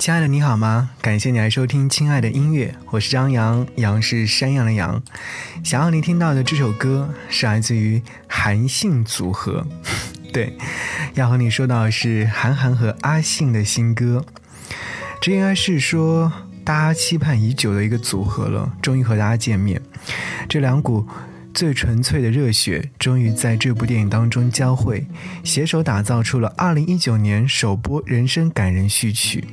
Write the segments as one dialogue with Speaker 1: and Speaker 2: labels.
Speaker 1: 亲爱的，你好吗？感谢你来收听《亲爱的音乐》，我是张扬，杨是山羊的羊。想要你听到的这首歌是来自于韩信组合，对，要和你说到的是韩寒和阿信的新歌。这应该是说大家期盼已久的一个组合了，终于和大家见面。这两股最纯粹的热血，终于在这部电影当中交汇，携手打造出了2019年首播人生感人序曲。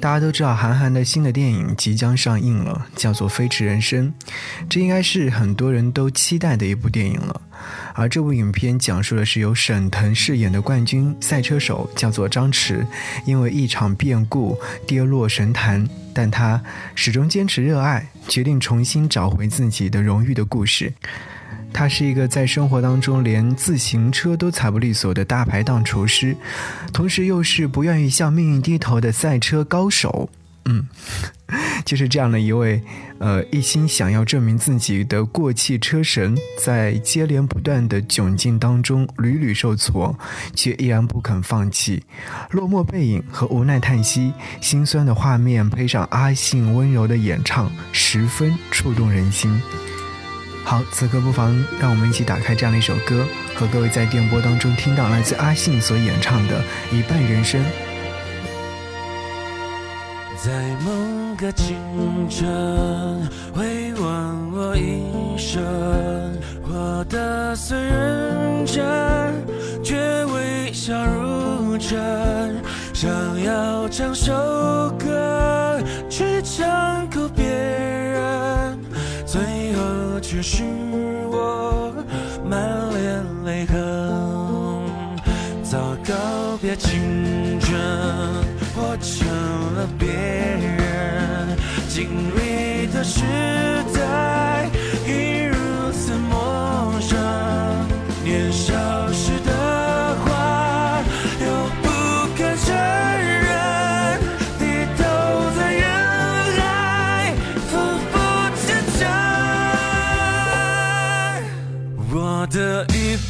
Speaker 1: 大家都知道，韩寒的新的电影即将上映了，叫做《飞驰人生》，这应该是很多人都期待的一部电影了。而这部影片讲述的是由沈腾饰演的冠军赛车手，叫做张弛，因为一场变故跌落神坛，但他始终坚持热爱，决定重新找回自己的荣誉的故事。他是一个在生活当中连自行车都踩不利索的大排档厨师，同时又是不愿意向命运低头的赛车高手。嗯，就是这样的一位，呃，一心想要证明自己的过气车神，在接连不断的窘境当中屡屡受挫，却依然不肯放弃。落寞背影和无奈叹息，心酸的画面配上阿信温柔的演唱，十分触动人心。好，此刻不妨让我们一起打开这样的一首歌，和各位在电波当中听到来自阿信所演唱的《一半人生》。
Speaker 2: 在某个清晨，回望我一生，活得虽认真，却微笑如真，想要唱首歌去唱哭别人，却是我满脸泪痕。早告别青春，活成了别人经历的事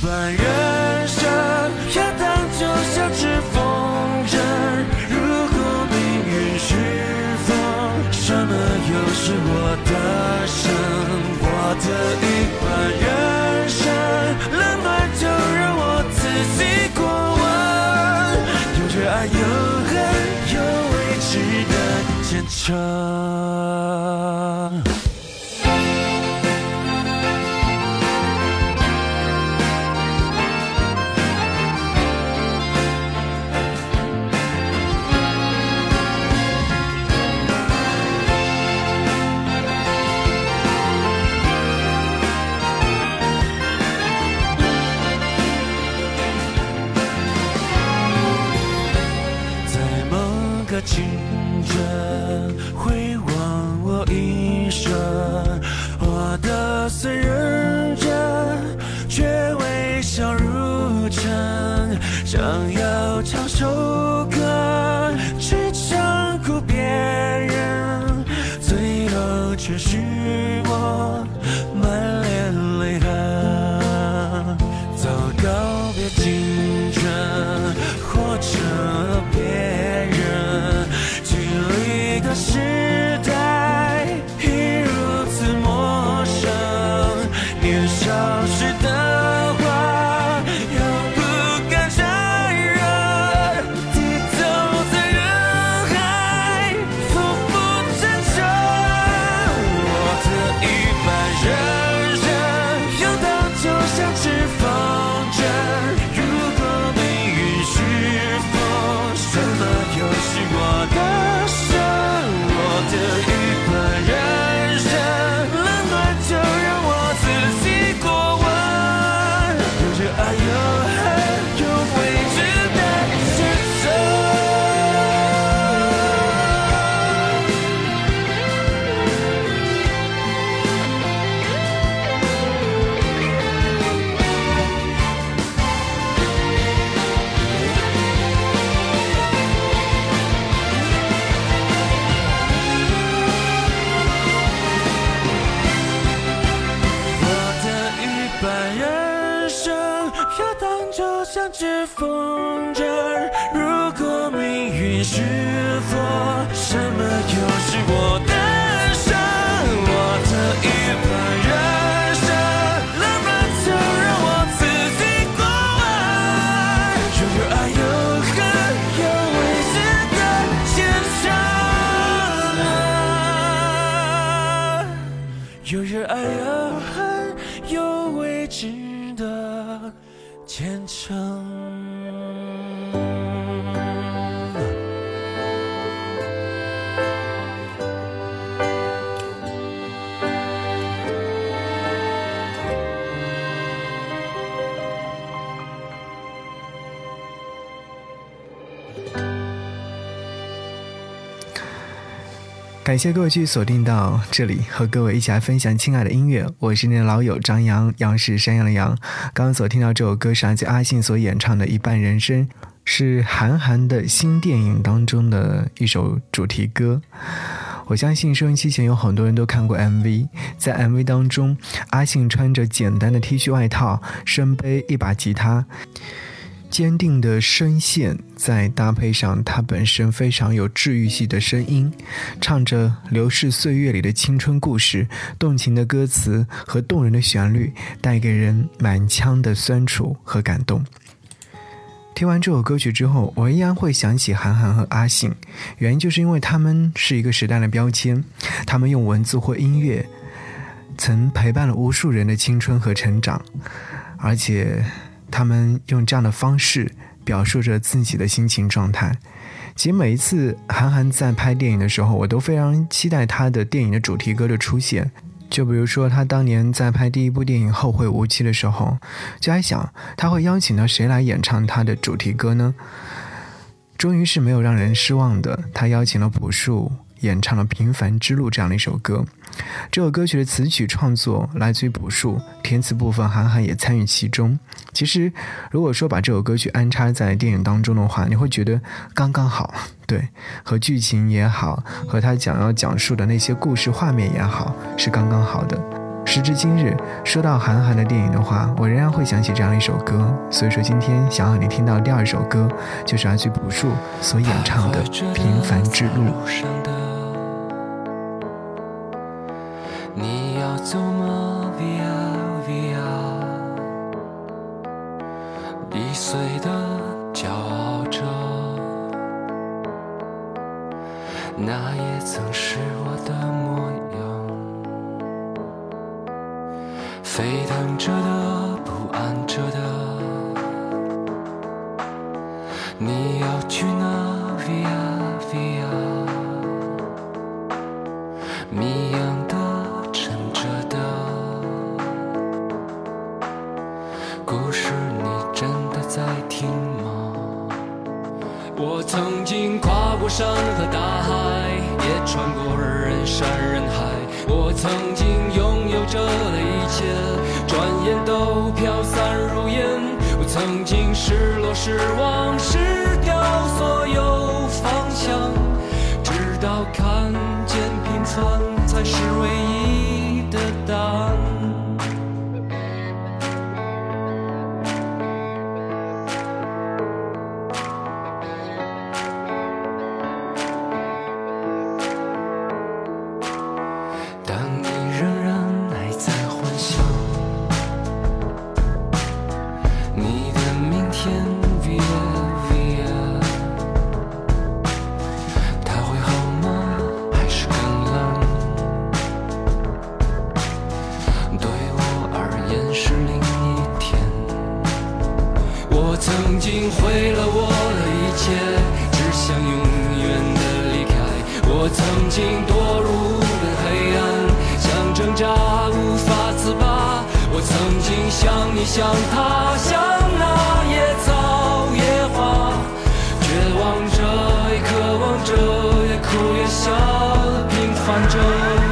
Speaker 2: 半人生，要当就像只风筝。如果命运是风，什么又是我的生？我的一半人生，冷暖就让我自己过问。有着爱，有恨，有未知的坚强。
Speaker 3: 也许
Speaker 1: 感谢各位继续锁定到这里，和各位一起来分享亲爱的音乐。我是你的老友张扬，杨是山羊的羊。刚刚所听到这首歌是来自阿信所演唱的《一半人生》，是韩寒的新电影当中的一首主题歌。我相信收音机前有很多人都看过 MV，在 MV 当中，阿信穿着简单的 T 恤外套，身背一把吉他。坚定的声线，再搭配上他本身非常有治愈系的声音，唱着流逝岁月里的青春故事，动情的歌词和动人的旋律，带给人满腔的酸楚和感动。听完这首歌曲之后，我依然会想起韩寒和阿信，原因就是因为他们是一个时代的标签，他们用文字或音乐，曾陪伴了无数人的青春和成长，而且。他们用这样的方式表述着自己的心情状态。其实每一次韩寒在拍电影的时候，我都非常期待他的电影的主题歌的出现。就比如说他当年在拍第一部电影《后会无期》的时候，就在想他会邀请到谁来演唱他的主题歌呢？终于是没有让人失望的，他邀请了朴树。演唱了《平凡之路》这样的一首歌，这首歌曲的词曲创作来自于朴树，填词部分韩寒也参与其中。其实，如果说把这首歌曲安插在电影当中的话，你会觉得刚刚好，对，和剧情也好，和他想要讲述的那些故事画面也好，是刚刚好的。时至今日，说到韩寒的电影的话，我仍然会想起这样一首歌。所以说，今天想要你听到第二首歌，就是来自朴树所演唱的《平凡之路》。
Speaker 3: 才是唯一的答案。望着，也哭也笑，平凡着。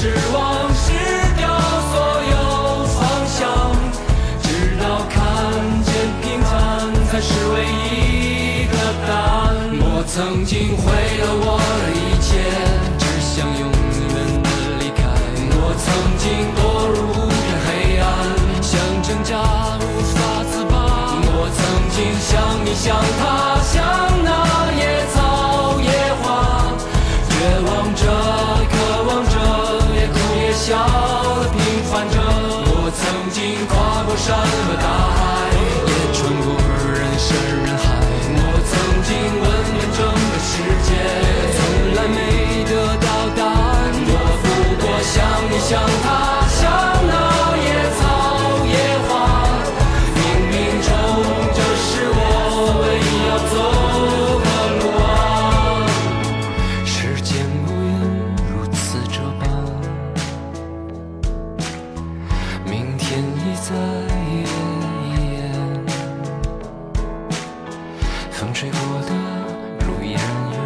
Speaker 3: 失望，失掉所有方向，直到看见平凡才是唯一的答案。我曾经毁了我的一切，只想永远的离开。我曾经堕入无边黑暗，想挣扎无法自拔。我曾经像你，像他，像经跨过山。天已在眼前。风吹过的路依然远，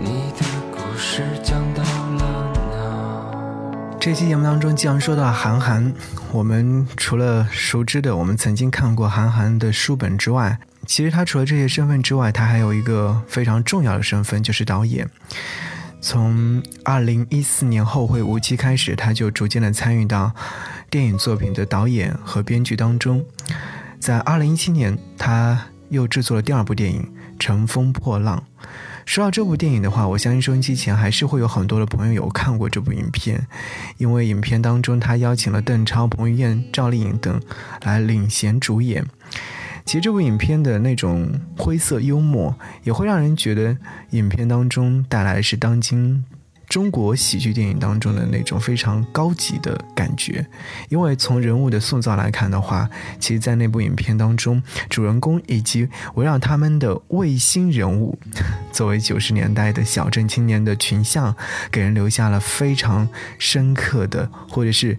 Speaker 3: 你的故事讲到了哪？
Speaker 1: 这期节目当中，既然说到韩寒，我们除了熟知的我们曾经看过韩寒的书本之外，其实他除了这些身份之外，他还有一个非常重要的身份，就是导演。从二零一四年《后会无期》开始，他就逐渐的参与到电影作品的导演和编剧当中。在二零一七年，他又制作了第二部电影《乘风破浪》。说到这部电影的话，我相信收音机前还是会有很多的朋友有看过这部影片，因为影片当中他邀请了邓超、彭于晏、赵丽颖等来领衔主演。其实这部影片的那种灰色幽默，也会让人觉得影片当中带来的是当今中国喜剧电影当中的那种非常高级的感觉。因为从人物的塑造来看的话，其实，在那部影片当中，主人公以及围绕他们的卫星人物，作为九十年代的小镇青年的群像，给人留下了非常深刻的或者是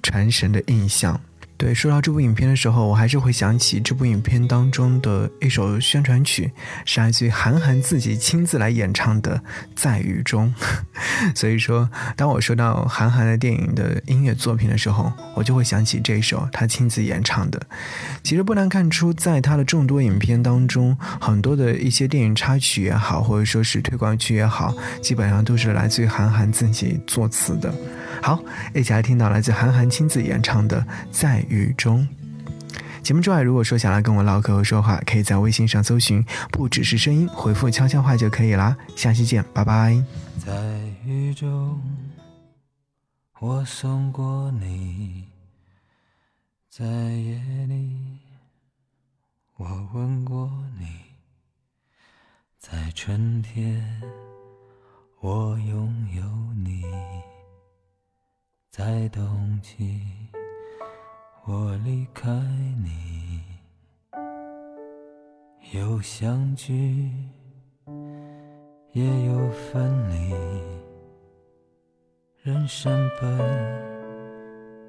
Speaker 1: 传神的印象。对，说到这部影片的时候，我还是会想起这部影片当中的一首宣传曲，是来自于韩寒自己亲自来演唱的《在雨中》。所以说，当我说到韩寒的电影的音乐作品的时候，我就会想起这首他亲自演唱的。其实不难看出，在他的众多影片当中，很多的一些电影插曲也好，或者说是推广曲也好，基本上都是来自于韩寒自己作词的。好，一起来听到来自韩寒亲自演唱的《在雨中》。节目之外，如果说想来跟我唠嗑和说话，可以在微信上搜寻“不只是声音”，回复“悄悄话”就可以啦。下期见，拜拜。
Speaker 3: 在雨中，我送过你；在夜里，我吻过你；在春天，我拥有你；在冬季，我离开你。有相聚。也有分离，人生本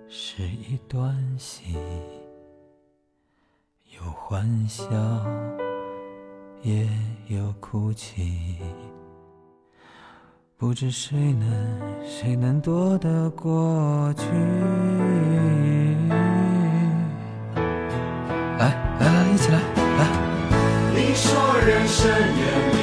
Speaker 3: 是一段戏，有欢笑，也有哭泣。不知谁能，谁能躲得过去？来来来，一起来，来！
Speaker 4: 你说人生也